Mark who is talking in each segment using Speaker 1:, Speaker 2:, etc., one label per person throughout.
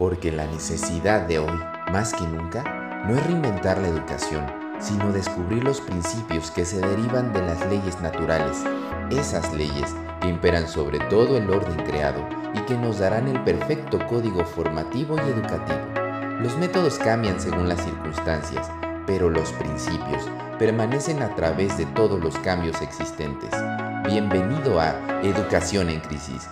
Speaker 1: porque la necesidad de hoy, más que nunca, no es reinventar la educación, sino descubrir los principios que se derivan de las leyes naturales, esas leyes que imperan sobre todo el orden creado y que nos darán el perfecto código formativo y educativo. Los métodos cambian según las circunstancias, pero los principios permanecen a través de todos los cambios existentes. Bienvenido a Educación en Crisis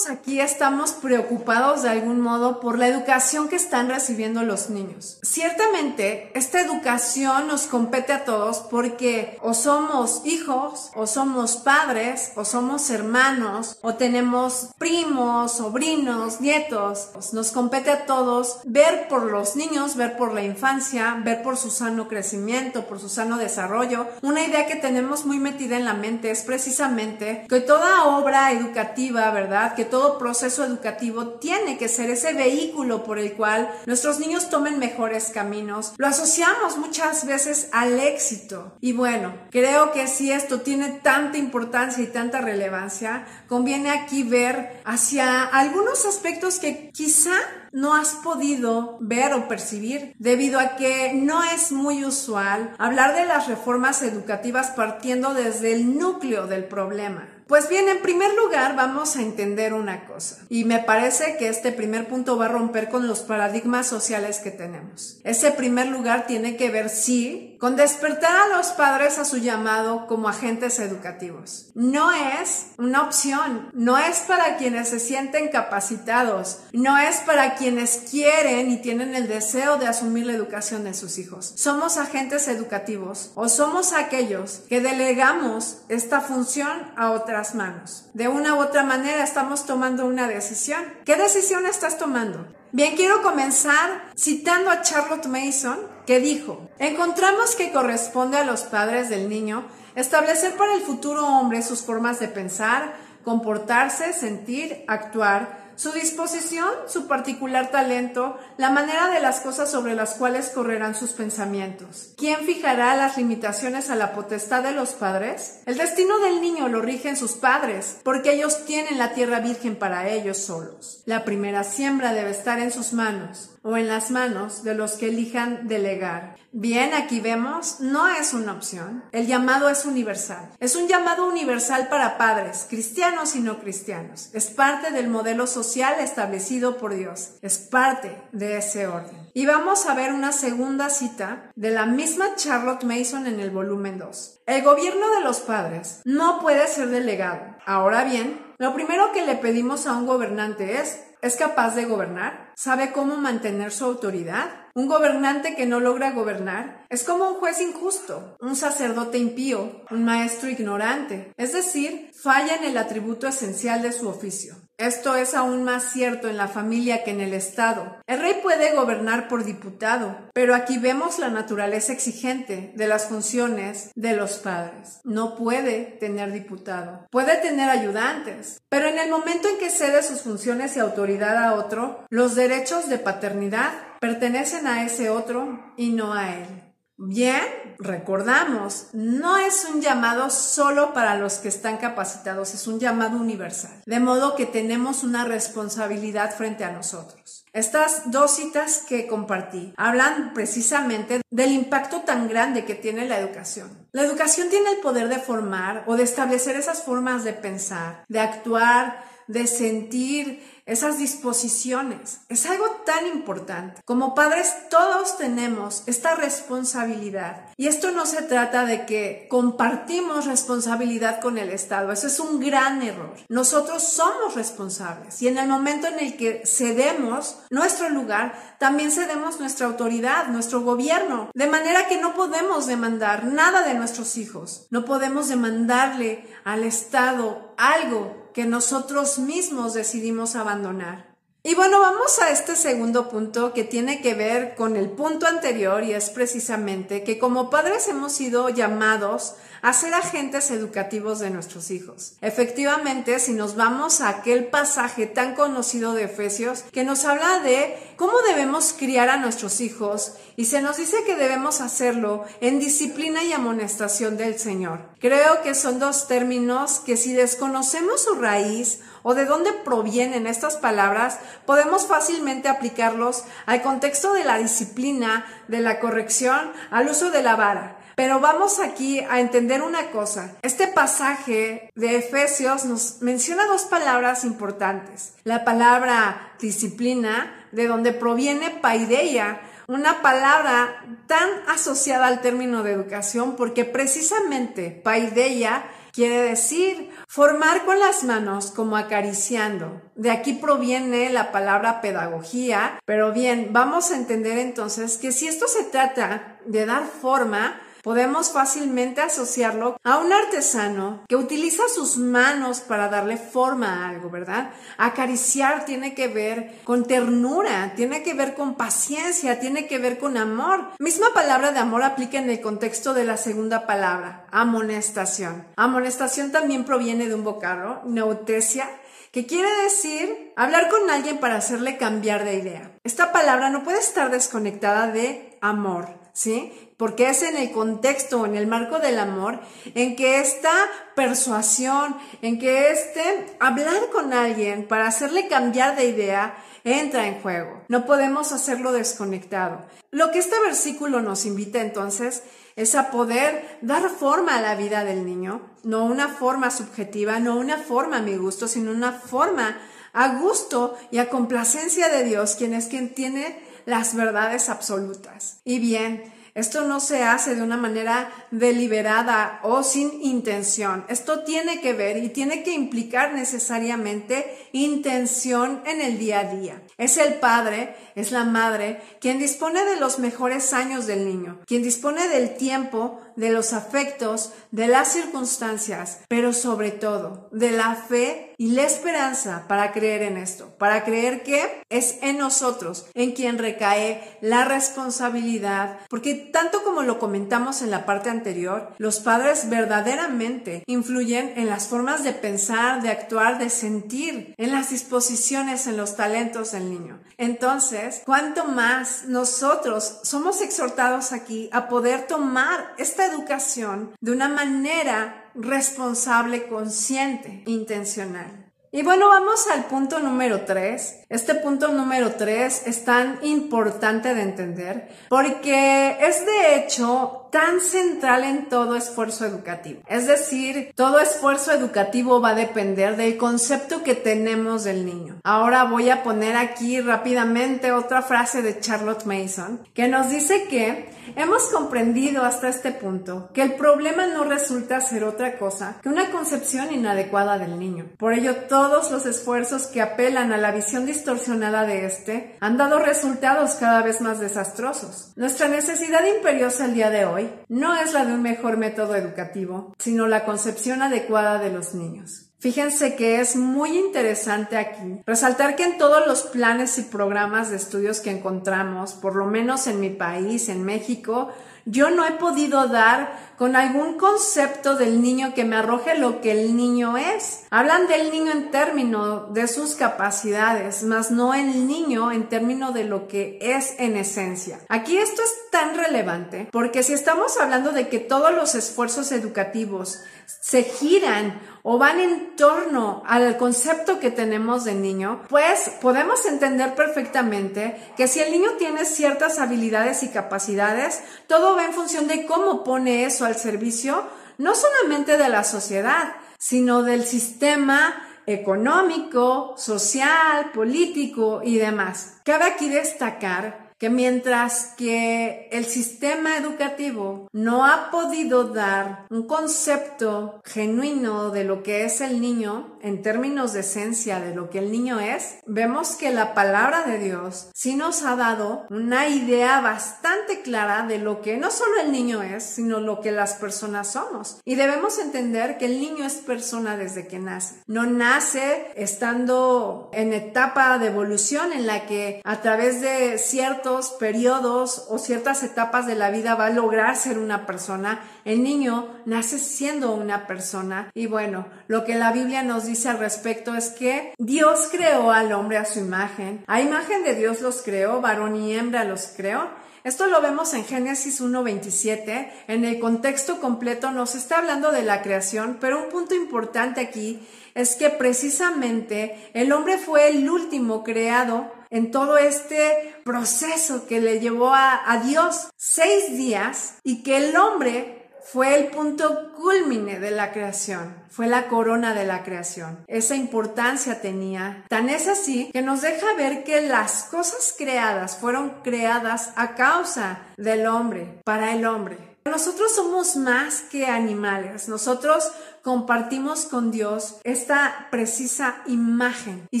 Speaker 2: todos aquí estamos preocupados de algún modo por la educación que están recibiendo los niños. Ciertamente, esta educación nos compete a todos porque o somos hijos, o somos padres, o somos hermanos, o tenemos primos, sobrinos, nietos. Nos compete a todos ver por los niños, ver por la infancia, ver por su sano crecimiento, por su sano desarrollo. Una idea que tenemos muy metida en la mente es precisamente que toda obra educativa ¿verdad? Que todo proceso educativo tiene que ser ese vehículo por el cual nuestros niños tomen mejores caminos. Lo asociamos muchas veces al éxito. Y bueno, creo que si esto tiene tanta importancia y tanta relevancia, conviene aquí ver hacia algunos aspectos que quizá no has podido ver o percibir debido a que no es muy usual hablar de las reformas educativas partiendo desde el núcleo del problema. Pues bien, en primer lugar vamos a entender una cosa y me parece que este primer punto va a romper con los paradigmas sociales que tenemos. Ese primer lugar tiene que ver, sí, con despertar a los padres a su llamado como agentes educativos. No es una opción, no es para quienes se sienten capacitados, no es para quienes quieren y tienen el deseo de asumir la educación de sus hijos. Somos agentes educativos o somos aquellos que delegamos esta función a otras manos. De una u otra manera estamos tomando una decisión. ¿Qué decisión estás tomando? Bien, quiero comenzar citando a Charlotte Mason, que dijo, encontramos que corresponde a los padres del niño establecer para el futuro hombre sus formas de pensar, comportarse, sentir, actuar, su disposición, su particular talento, la manera de las cosas sobre las cuales correrán sus pensamientos. ¿Quién fijará las limitaciones a la potestad de los padres? El destino del niño lo rigen sus padres, porque ellos tienen la tierra virgen para ellos solos. La primera siembra debe estar en sus manos o en las manos de los que elijan delegar. Bien, aquí vemos, no es una opción. El llamado es universal. Es un llamado universal para padres, cristianos y no cristianos. Es parte del modelo social establecido por Dios. Es parte de ese orden. Y vamos a ver una segunda cita de la misma Charlotte Mason en el volumen 2. El gobierno de los padres no puede ser delegado. Ahora bien, lo primero que le pedimos a un gobernante es ¿Es capaz de gobernar? ¿Sabe cómo mantener su autoridad? Un gobernante que no logra gobernar es como un juez injusto, un sacerdote impío, un maestro ignorante, es decir, falla en el atributo esencial de su oficio. Esto es aún más cierto en la familia que en el Estado. El rey puede gobernar por diputado, pero aquí vemos la naturaleza exigente de las funciones de los padres. No puede tener diputado. Puede tener ayudantes, pero en el momento en que cede sus funciones y autoridad a otro, los derechos de paternidad pertenecen a ese otro y no a él. Bien, recordamos, no es un llamado solo para los que están capacitados, es un llamado universal, de modo que tenemos una responsabilidad frente a nosotros. Estas dos citas que compartí hablan precisamente del impacto tan grande que tiene la educación. La educación tiene el poder de formar o de establecer esas formas de pensar, de actuar, de sentir, esas disposiciones. Es algo tan importante. Como padres todos tenemos esta responsabilidad. Y esto no se trata de que compartimos responsabilidad con el Estado. Eso es un gran error. Nosotros somos responsables. Y en el momento en el que cedemos nuestro lugar, también cedemos nuestra autoridad, nuestro gobierno. De manera que no podemos demandar nada de nuestros hijos. No podemos demandarle al Estado algo que nosotros mismos decidimos abandonar. Y bueno, vamos a este segundo punto que tiene que ver con el punto anterior y es precisamente que como padres hemos sido llamados a ser agentes educativos de nuestros hijos. Efectivamente, si nos vamos a aquel pasaje tan conocido de Efesios que nos habla de cómo debemos criar a nuestros hijos y se nos dice que debemos hacerlo en disciplina y amonestación del Señor. Creo que son dos términos que si desconocemos su raíz o de dónde provienen estas palabras, podemos fácilmente aplicarlos al contexto de la disciplina, de la corrección, al uso de la vara. Pero vamos aquí a entender una cosa. Este pasaje de Efesios nos menciona dos palabras importantes. La palabra disciplina, de donde proviene paideia, una palabra tan asociada al término de educación, porque precisamente paideia quiere decir formar con las manos como acariciando. De aquí proviene la palabra pedagogía, pero bien, vamos a entender entonces que si esto se trata de dar forma, Podemos fácilmente asociarlo a un artesano que utiliza sus manos para darle forma a algo, ¿verdad? Acariciar tiene que ver con ternura, tiene que ver con paciencia, tiene que ver con amor. Misma palabra de amor aplica en el contexto de la segunda palabra, amonestación. Amonestación también proviene de un vocablo, neutesia, que quiere decir hablar con alguien para hacerle cambiar de idea. Esta palabra no puede estar desconectada de amor, ¿sí? porque es en el contexto, en el marco del amor, en que esta persuasión, en que este hablar con alguien para hacerle cambiar de idea, entra en juego. No podemos hacerlo desconectado. Lo que este versículo nos invita entonces es a poder dar forma a la vida del niño, no una forma subjetiva, no una forma a mi gusto, sino una forma a gusto y a complacencia de Dios, quien es quien tiene las verdades absolutas. Y bien, esto no se hace de una manera deliberada o sin intención. Esto tiene que ver y tiene que implicar necesariamente intención en el día a día. Es el padre, es la madre, quien dispone de los mejores años del niño, quien dispone del tiempo, de los afectos, de las circunstancias, pero sobre todo de la fe y la esperanza para creer en esto, para creer que es en nosotros en quien recae la responsabilidad, porque tanto como lo comentamos en la parte anterior, los padres verdaderamente influyen en las formas de pensar, de actuar, de sentir, en las disposiciones, en los talentos del niño. Entonces, cuanto más nosotros somos exhortados aquí a poder tomar esta educación de una manera responsable, consciente, intencional. Y bueno, vamos al punto número tres. Este punto número tres es tan importante de entender porque es de hecho tan central en todo esfuerzo educativo. Es decir, todo esfuerzo educativo va a depender del concepto que tenemos del niño. Ahora voy a poner aquí rápidamente otra frase de Charlotte Mason que nos dice que hemos comprendido hasta este punto que el problema no resulta ser otra cosa que una concepción inadecuada del niño. Por ello, todos los esfuerzos que apelan a la visión distorsionada de este han dado resultados cada vez más desastrosos. Nuestra necesidad imperiosa el día de hoy no es la de un mejor método educativo, sino la concepción adecuada de los niños. Fíjense que es muy interesante aquí resaltar que en todos los planes y programas de estudios que encontramos, por lo menos en mi país, en México, yo no he podido dar con algún concepto del niño que me arroje lo que el niño es. Hablan del niño en términos de sus capacidades, más no el niño en términos de lo que es en esencia. Aquí esto es tan relevante porque si estamos hablando de que todos los esfuerzos educativos se giran o van en torno al concepto que tenemos de niño, pues podemos entender perfectamente que si el niño tiene ciertas habilidades y capacidades, todo va en función de cómo pone eso al servicio, no solamente de la sociedad, sino del sistema económico, social, político y demás. Cabe aquí destacar que mientras que el sistema educativo no ha podido dar un concepto genuino de lo que es el niño en términos de esencia de lo que el niño es, vemos que la palabra de Dios sí nos ha dado una idea bastante clara de lo que no solo el niño es, sino lo que las personas somos. Y debemos entender que el niño es persona desde que nace. No nace estando en etapa de evolución en la que a través de ciertos periodos o ciertas etapas de la vida va a lograr ser una persona. El niño nace siendo una persona. Y bueno, lo que la Biblia nos dice al respecto es que Dios creó al hombre a su imagen. A imagen de Dios los creó, varón y hembra los creó. Esto lo vemos en Génesis 1.27. En el contexto completo nos está hablando de la creación, pero un punto importante aquí es que precisamente el hombre fue el último creado en todo este proceso que le llevó a, Dios seis días y que el hombre fue el punto culmine de la creación, fue la corona de la creación. Esa importancia tenía. Tan es así que nos deja ver que las cosas creadas fueron creadas a causa del hombre, para el hombre. Nosotros somos más que animales. Nosotros compartimos con Dios esta precisa imagen y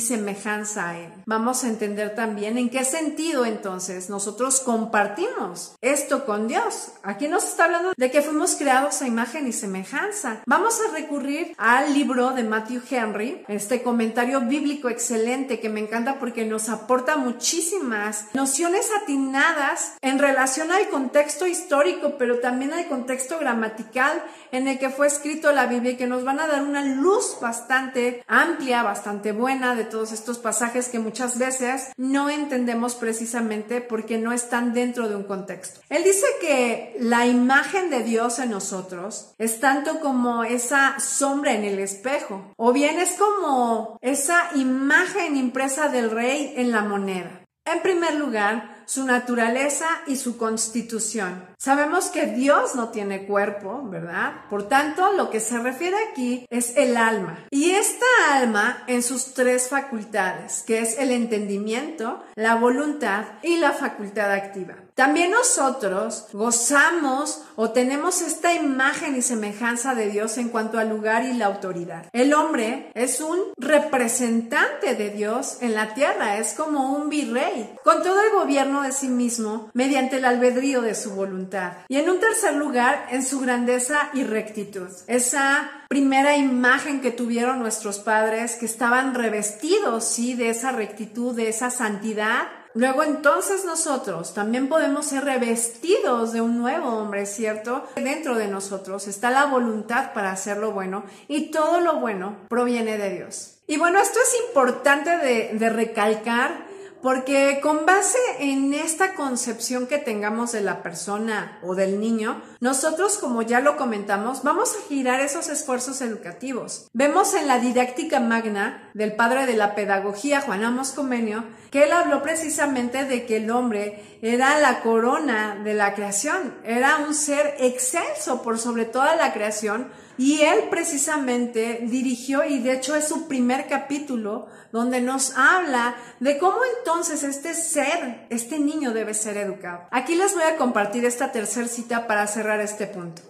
Speaker 2: semejanza a Él. Vamos a entender también en qué sentido entonces nosotros compartimos esto con Dios. Aquí nos está hablando de que fuimos creados a imagen y semejanza. Vamos a recurrir al libro de Matthew Henry, este comentario bíblico excelente que me encanta porque nos aporta muchísimas nociones atinadas en relación al contexto histórico, pero también al contexto gramatical en el que fue escrito la Biblia que nos van a dar una luz bastante amplia, bastante buena de todos estos pasajes que muchas veces no entendemos precisamente porque no están dentro de un contexto. Él dice que la imagen de Dios en nosotros es tanto como esa sombra en el espejo o bien es como esa imagen impresa del rey en la moneda. En primer lugar, su naturaleza y su constitución. Sabemos que Dios no tiene cuerpo, ¿verdad? Por tanto, lo que se refiere aquí es el alma. Y esta alma en sus tres facultades, que es el entendimiento, la voluntad y la facultad activa. También nosotros gozamos o tenemos esta imagen y semejanza de Dios en cuanto al lugar y la autoridad. El hombre es un representante de Dios en la tierra, es como un virrey, con todo el gobierno de sí mismo mediante el albedrío de su Y en un tercer lugar, en su grandeza y rectitud. Esa primera imagen que tuvieron nuestros padres, que estaban revestidos, sí, de esa rectitud, de esa santidad, Luego entonces nosotros también podemos ser revestidos de un nuevo hombre, ¿cierto? Dentro de nosotros está la voluntad para hacer lo bueno y todo lo bueno proviene de Dios. Y bueno, esto es importante de recalcar porque con base en esta concepción que tengamos de la persona o del niño, nosotros, como ya lo comentamos, vamos a girar esos esfuerzos educativos. Vemos en la didáctica magna del padre de la pedagogía, Juan Amos Comenio, que él habló precisamente de que el hombre era la corona de la creación, era un ser excelso por sobre toda la creación, y él precisamente dirigió, y de hecho es su primer capítulo, donde nos habla de cómo entonces este ser, este niño debe ser educado. Aquí les voy a compartir esta tercera cita para cerrar este punto.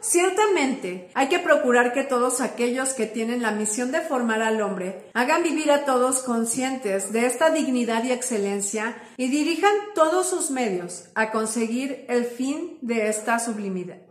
Speaker 2: Ciertamente, hay que procurar que todos aquellos que tienen la misión de formar al hombre hagan vivir a todos conscientes de esta dignidad y excelencia y dirijan todos sus medios a conseguir el fin de esta sublimidad.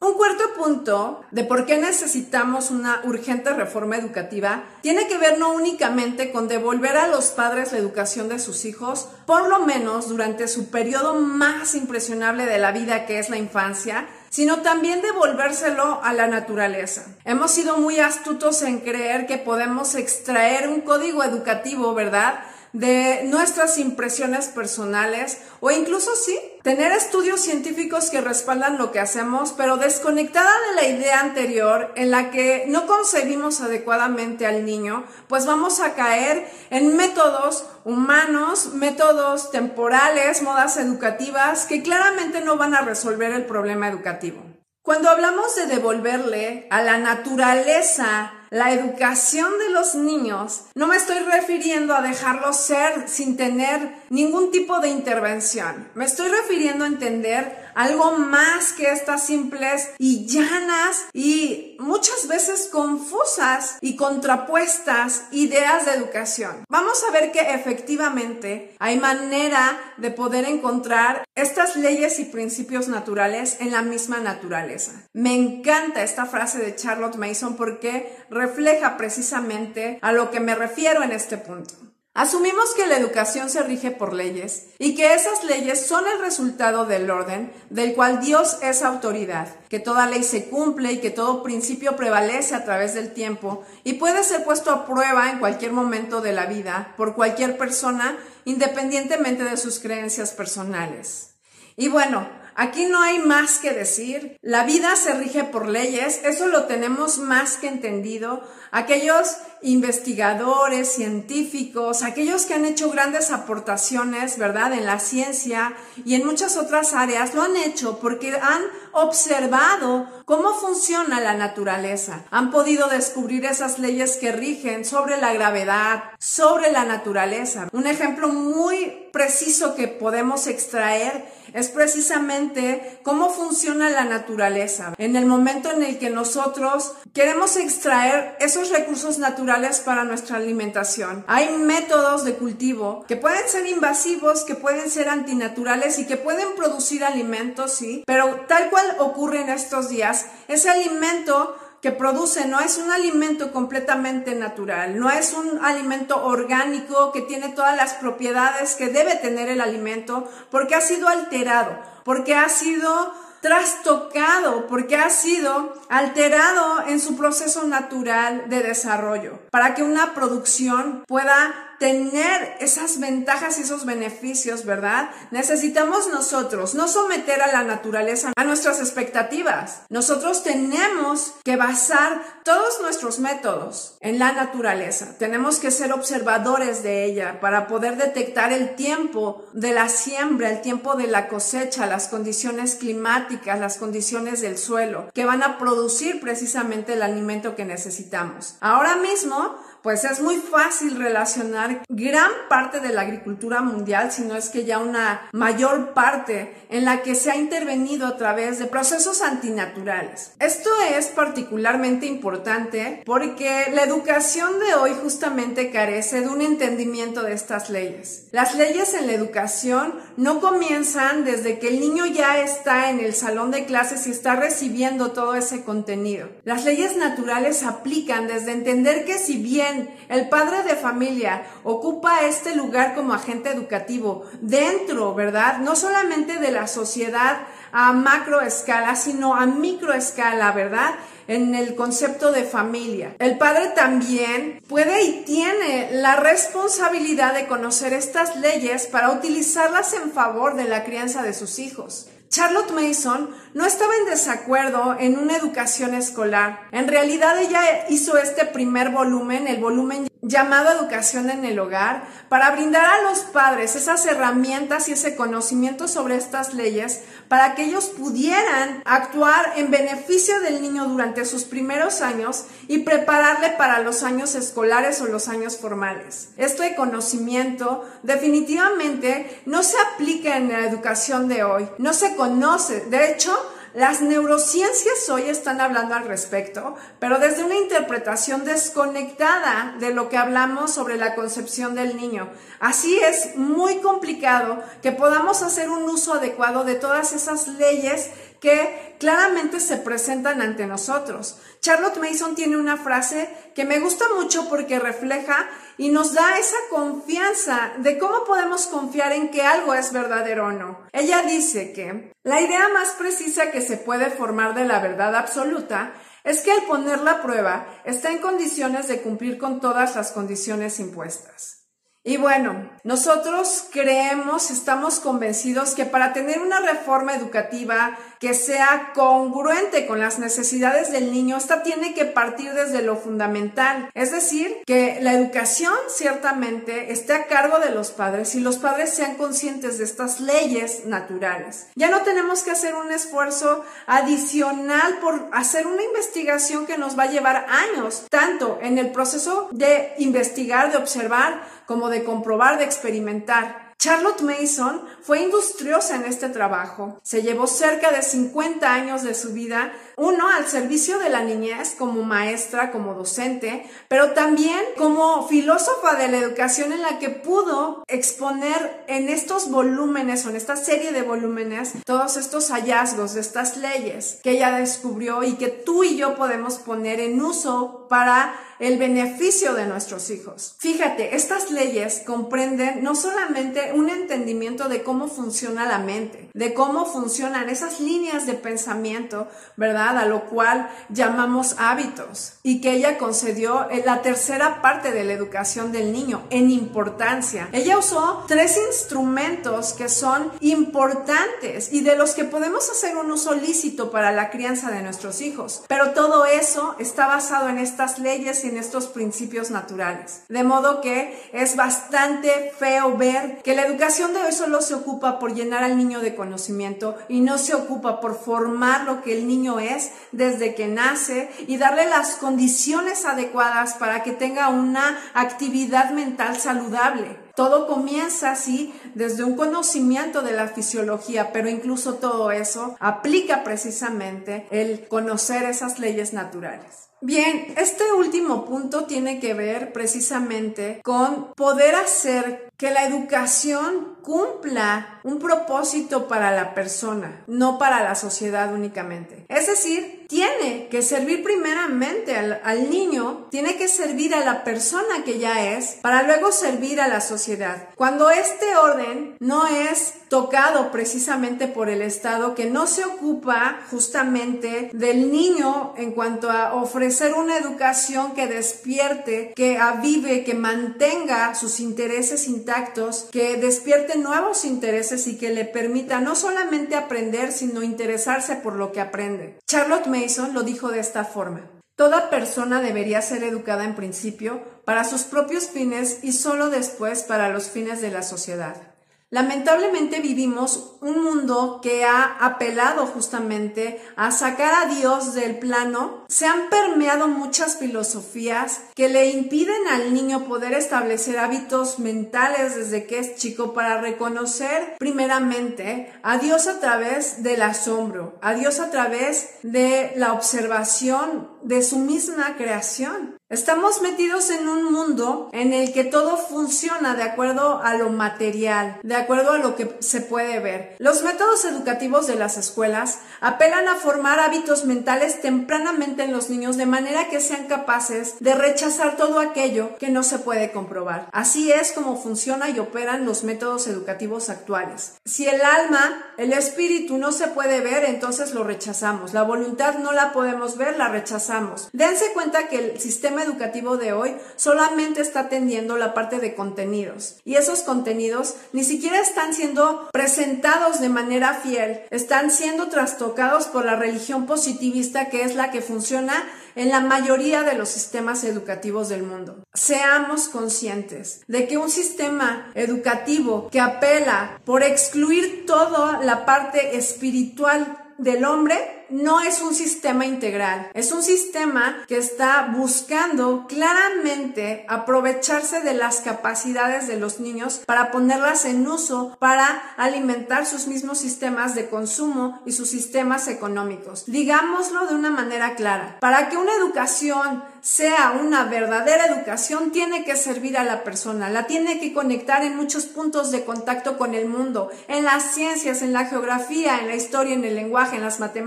Speaker 2: Un cuarto punto de por qué necesitamos una urgente reforma educativa tiene que ver no únicamente con devolver a los padres la educación de sus hijos, por lo menos durante su periodo más impresionable de la vida que es la infancia, sino también devolvérselo a la naturaleza. Hemos sido muy astutos en creer que podemos extraer un código educativo, ¿verdad? de nuestras impresiones personales o incluso sí, tener estudios científicos que respaldan lo que hacemos, pero desconectada de la idea anterior en la que no concebimos adecuadamente al niño, pues vamos a caer en métodos humanos, métodos temporales, modas educativas que claramente no van a resolver el problema educativo. Cuando hablamos de devolverle a la naturaleza la educación de los niños, no me estoy refiriendo a dejarlos ser sin tener ningún tipo de intervención. Me estoy refiriendo a entender algo más que estas simples y llanas y muchas veces confusas y contrapuestas ideas de educación. Vamos a ver que efectivamente hay manera de poder encontrar estas leyes y principios naturales en la misma naturaleza. Me encanta esta frase de Charlotte Mason porque refleja precisamente a lo que me refiero en este punto. Asumimos que la educación se rige por leyes y que esas leyes son el resultado del orden del cual Dios es autoridad, que toda ley se cumple y que todo principio prevalece a través del tiempo y puede ser puesto a prueba en cualquier momento de la vida por cualquier persona independientemente de sus creencias personales. Y bueno, Aquí no hay más que decir. La vida se rige por leyes, eso lo tenemos más que entendido. Aquellos investigadores, científicos, aquellos que han hecho grandes aportaciones, ¿verdad?, en la ciencia y en muchas otras áreas, lo han hecho porque han observado cómo funciona la naturaleza. Han podido descubrir esas leyes que rigen sobre la gravedad, sobre la naturaleza. Un ejemplo muy preciso que podemos extraer es precisamente cómo funciona la naturaleza. En el momento en el que nosotros queremos extraer esos recursos naturales para nuestra alimentación, hay métodos de cultivo que pueden ser invasivos, que pueden ser antinaturales y que pueden producir alimentos, sí, pero tal cual ocurre en estos días, ese alimento que produce no es un alimento completamente natural, no es un alimento orgánico que tiene todas las propiedades que debe tener el alimento porque ha sido alterado, porque ha sido trastocado, porque ha sido alterado en su proceso natural de desarrollo, para que una producción pueda tener esas ventajas y esos beneficios, ¿verdad? Necesitamos nosotros no someter a la naturaleza a nuestras expectativas. Nosotros tenemos que basar todos nuestros métodos en la naturaleza. Tenemos que ser observadores de ella para poder detectar el tiempo de la siembra, el tiempo de la cosecha, las condiciones climáticas, las condiciones del suelo, que van a producir precisamente el alimento que necesitamos. Ahora mismo, pues es muy fácil relacionar gran parte de la agricultura mundial, si no es que ya una mayor parte en la que se ha intervenido a través de procesos antinaturales. Esto es particularmente importante porque la educación de hoy justamente carece de un entendimiento de estas leyes. Las leyes en la educación no comienzan desde que el niño ya está en el salón de clases y está recibiendo todo ese contenido. Las leyes naturales aplican desde entender que si bien el padre de familia ocupa este lugar como agente educativo dentro, ¿verdad? No solamente de la sociedad a macro escala, sino a micro escala, ¿verdad? en el concepto de familia. El padre también puede y tiene la responsabilidad de conocer estas leyes para utilizarlas en favor de la crianza de sus hijos. Charlotte Mason no estaba en desacuerdo en una educación escolar. En realidad ella hizo este primer volumen, el volumen llamado Educación en el Hogar, para brindar a los padres esas herramientas y ese conocimiento sobre estas leyes para que ellos pudieran actuar en beneficio del niño durante sus primeros años y prepararle para los años escolares o los años formales. Este conocimiento definitivamente no se aplica en la educación de hoy, no se conoce. De hecho, las neurociencias hoy están hablando al respecto, pero desde una interpretación desconectada de lo que hablamos sobre la concepción del niño. Así es muy complicado que podamos hacer un uso adecuado de todas esas leyes que claramente se presentan ante nosotros. Charlotte Mason tiene una frase que me gusta mucho porque refleja y nos da esa confianza de cómo podemos confiar en que algo es verdadero o no. Ella dice que la idea más precisa que se puede formar de la verdad absoluta es que al poner la prueba está en condiciones de cumplir con todas las condiciones impuestas. Y bueno, nosotros creemos, estamos convencidos que para tener una reforma educativa que sea congruente con las necesidades del niño, esta tiene que partir desde lo fundamental. Es decir, que la educación ciertamente esté a cargo de los padres y los padres sean conscientes de estas leyes naturales. Ya no tenemos que hacer un esfuerzo adicional por hacer una investigación que nos va a llevar años, tanto en el proceso de investigar, de observar, como de comprobar, de experimentar. Charlotte Mason fue industriosa en este trabajo. Se llevó cerca de 50 años de su vida, uno al servicio de la niñez como maestra, como docente, pero también como filósofa de la educación en la que pudo exponer en estos volúmenes o en esta serie de volúmenes todos estos hallazgos de estas leyes que ella descubrió y que tú y yo podemos poner en uso para el beneficio de nuestros hijos. Fíjate, estas leyes comprenden no solamente un entendimiento de cómo funciona la mente, de cómo funcionan esas líneas de pensamiento, ¿verdad? A lo cual llamamos hábitos y que ella concedió en la tercera parte de la educación del niño en importancia. Ella usó tres instrumentos que son importantes y de los que podemos hacer un uso lícito para la crianza de nuestros hijos. Pero todo eso está basado en estas leyes y en estos principios naturales. De modo que es bastante feo ver que la educación de hoy solo se ocupa por llenar al niño de conocimiento y no se ocupa por formar lo que el niño es desde que nace y darle las condiciones adecuadas para que tenga una actividad mental saludable. Todo comienza así desde un conocimiento de la fisiología, pero incluso todo eso aplica precisamente el conocer esas leyes naturales. Bien, este último punto tiene que ver precisamente con poder hacer que la educación cumpla un propósito para la persona, no para la sociedad únicamente. Es decir, tiene que servir primeramente al, niño, tiene que servir a la persona que ya es, para luego servir a la sociedad. Cuando este orden no es tocado precisamente por el Estado, que no se ocupa justamente del niño en cuanto a ofrecer una educación que despierte, que avive, que mantenga sus intereses intactos, que despierte nuevos intereses y que le permita no solamente aprender, sino interesarse por lo que aprende. Charlotte Mason lo dijo de esta forma. Toda persona debería ser educada en principio para sus propios fines y solo después para los fines de la sociedad. Lamentablemente vivimos un mundo que ha apelado justamente a sacar a Dios del plano. Se han permeado muchas filosofías que le impiden al niño poder establecer hábitos mentales desde que es chico para reconocer primeramente a Dios a través del asombro, a Dios a través de la observación de su misma creación. Estamos metidos en un mundo en el que todo funciona de acuerdo a lo material, de acuerdo a lo que se puede ver. Los métodos educativos de las escuelas apelan a formar hábitos mentales tempranamente en los niños de manera que sean capaces de rechazar todo aquello que no se puede comprobar. Así es como funciona y operan los métodos educativos actuales. Si el alma, el espíritu no se puede ver, entonces lo rechazamos. La voluntad no la podemos ver, la rechazamos. Dense cuenta que el sistema educativo de hoy solamente está atendiendo la parte de contenidos y esos contenidos ni siquiera están siendo presentados de manera fiel, están siendo trastocados por la religión positivista que es la que funciona en la mayoría de los sistemas educativos del mundo. Seamos conscientes de que un sistema educativo que apela por excluir toda la parte espiritual del hombre no es un sistema integral, es un sistema que está buscando claramente aprovecharse de las capacidades de los niños para ponerlas en uso para alimentar sus mismos sistemas de consumo y sus sistemas económicos. Digámoslo de una manera clara, para que una educación sea una verdadera educación, tiene que servir a la persona, la tiene que conectar en muchos puntos de contacto con el mundo, en las ciencias, en la geografía, en la historia, en el lenguaje, en las matemáticas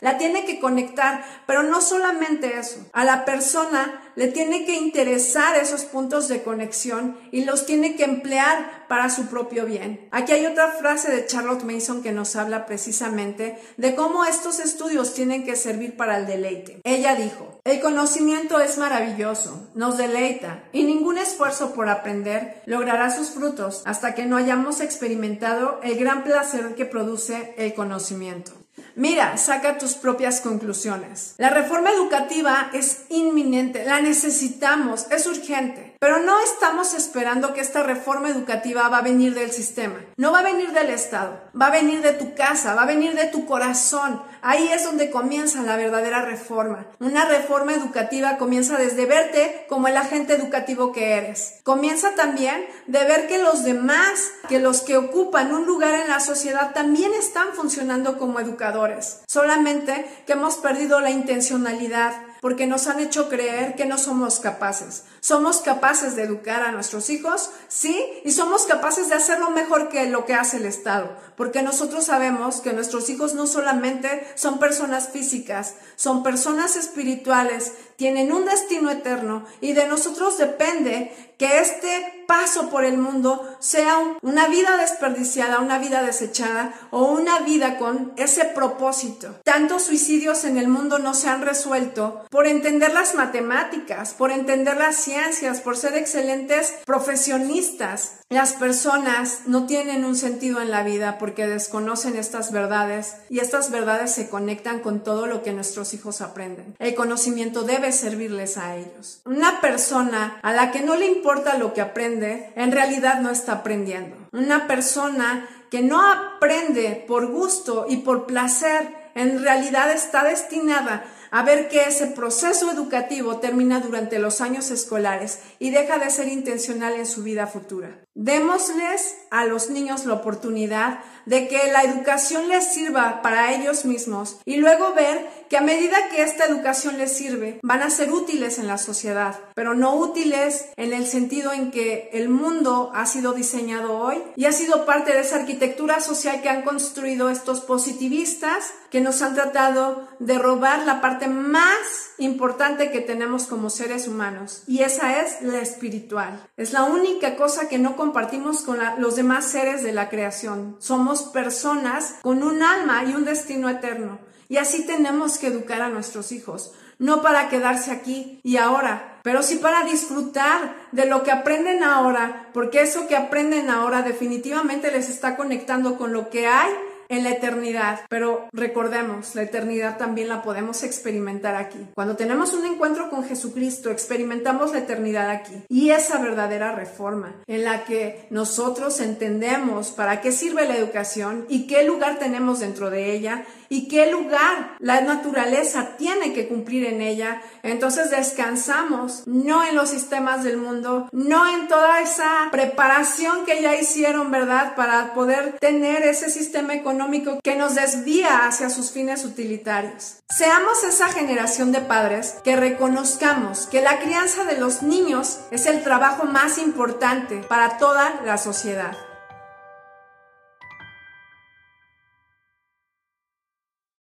Speaker 2: la tiene que conectar, pero no solamente eso, a la persona le tiene que interesar esos puntos de conexión y los tiene que emplear para su propio bien. Aquí hay otra frase de Charlotte Mason que nos habla precisamente de cómo estos estudios tienen que servir para el deleite. Ella dijo, el conocimiento es maravilloso, nos deleita y ningún esfuerzo por aprender logrará sus frutos hasta que no hayamos experimentado el gran placer que produce el conocimiento. Mira, saca tus propias conclusiones. La reforma educativa es inminente, la necesitamos, es urgente. Pero no estamos esperando que esta reforma educativa va a venir del sistema, no va a venir del Estado, va a venir de tu casa, va a venir de tu corazón. Ahí es donde comienza la verdadera reforma. Una reforma educativa comienza desde verte como el agente educativo que eres. Comienza también de ver que los demás, que los que ocupan un lugar en la sociedad también están funcionando como educadores. Solamente que hemos perdido la intencionalidad porque nos han hecho creer que no somos capaces. Somos capaces de educar a nuestros hijos, sí, y somos capaces de hacerlo mejor que lo que hace el Estado, porque nosotros sabemos que nuestros hijos no solamente son personas físicas, son personas espirituales, tienen un destino eterno y de nosotros depende que este paso por el mundo sea una vida desperdiciada, una vida desechada o una vida con ese propósito. Tantos suicidios en el mundo no se han resuelto por entender las matemáticas, por entender las ciencias, por ser excelentes profesionistas. Las personas no tienen un sentido en la vida porque desconocen estas verdades y estas verdades se conectan con todo lo que nuestros hijos aprenden. El conocimiento debe servirles a ellos. Una persona a la que no le importa lo que aprende, en realidad no está aprendiendo. Una persona que no aprende por gusto y por placer, en realidad está destinada a ver que ese proceso educativo termina durante los años escolares y deja de ser intencional en su vida futura. Démosles a los niños la oportunidad de que la educación les sirva para ellos mismos y luego ver que a medida que esta educación les sirve, van a ser útiles en la sociedad, pero no útiles en el sentido en que el mundo ha sido diseñado hoy y ha sido parte de esa arquitectura social que han construido estos positivistas que nos han tratado de robar la parte más importante que tenemos como seres humanos y esa es la espiritual. Es la única cosa que no compartimos con los demás seres de la creación. Somos personas con un alma y un destino eterno. Y así tenemos que educar a nuestros hijos, no para quedarse aquí y ahora, pero sí para disfrutar de lo que aprenden ahora, porque eso que aprenden ahora definitivamente les está conectando con lo que hay en la eternidad. Pero recordemos, la eternidad también la podemos experimentar aquí. Cuando tenemos un encuentro con Jesucristo, experimentamos la eternidad aquí. Y esa verdadera reforma en la que nosotros entendemos para qué sirve la educación y qué lugar tenemos dentro de ella y qué lugar la naturaleza tiene que cumplir en ella. Entonces descansamos no en los sistemas del mundo, no en toda esa preparación que ya hicieron, ¿verdad? Para poder tener ese sistema que nos desvía hacia sus fines utilitarios. Seamos esa generación de padres que reconozcamos que la crianza de los niños es el trabajo más importante para toda la sociedad.